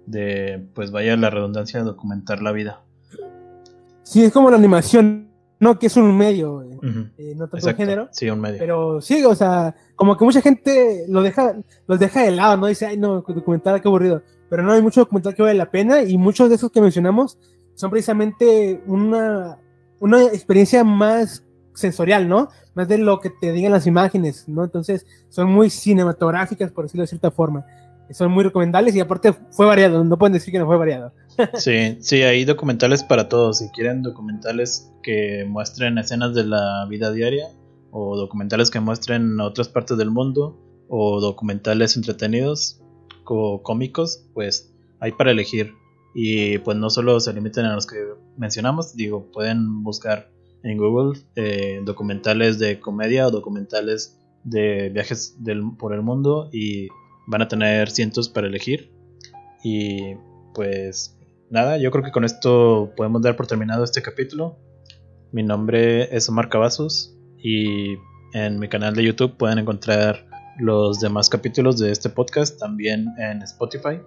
de, pues vaya la redundancia, documentar la vida. Sí, es como la animación, ¿no? Que es un medio, eh, eh, no tanto un género. Sí, un medio. Pero sí, o sea, como que mucha gente lo deja, los deja de lado, ¿no? Dice, ay, no, documental, qué aburrido. Pero no, hay mucho documental que vale la pena y muchos de esos que mencionamos son precisamente una, una experiencia más sensorial, ¿no? Más de lo que te digan las imágenes, ¿no? Entonces, son muy cinematográficas, por decirlo de cierta forma. Son muy recomendables y aparte fue variado, no pueden decir que no fue variado. Sí, sí, hay documentales para todos. Si quieren documentales que muestren escenas de la vida diaria, o documentales que muestren otras partes del mundo, o documentales entretenidos o cómicos, pues hay para elegir. Y pues no solo se limiten a los que mencionamos, digo, pueden buscar en Google eh, documentales de comedia o documentales de viajes del, por el mundo y van a tener cientos para elegir. Y pues nada, yo creo que con esto podemos dar por terminado este capítulo. Mi nombre es Omar Cavazos y en mi canal de YouTube pueden encontrar los demás capítulos de este podcast también en Spotify.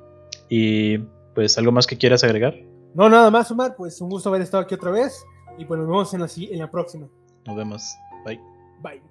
Y pues algo más que quieras agregar. No, nada más, Omar, pues un gusto haber estado aquí otra vez y pues nos vemos en la, en la próxima. Nos vemos. Bye. Bye.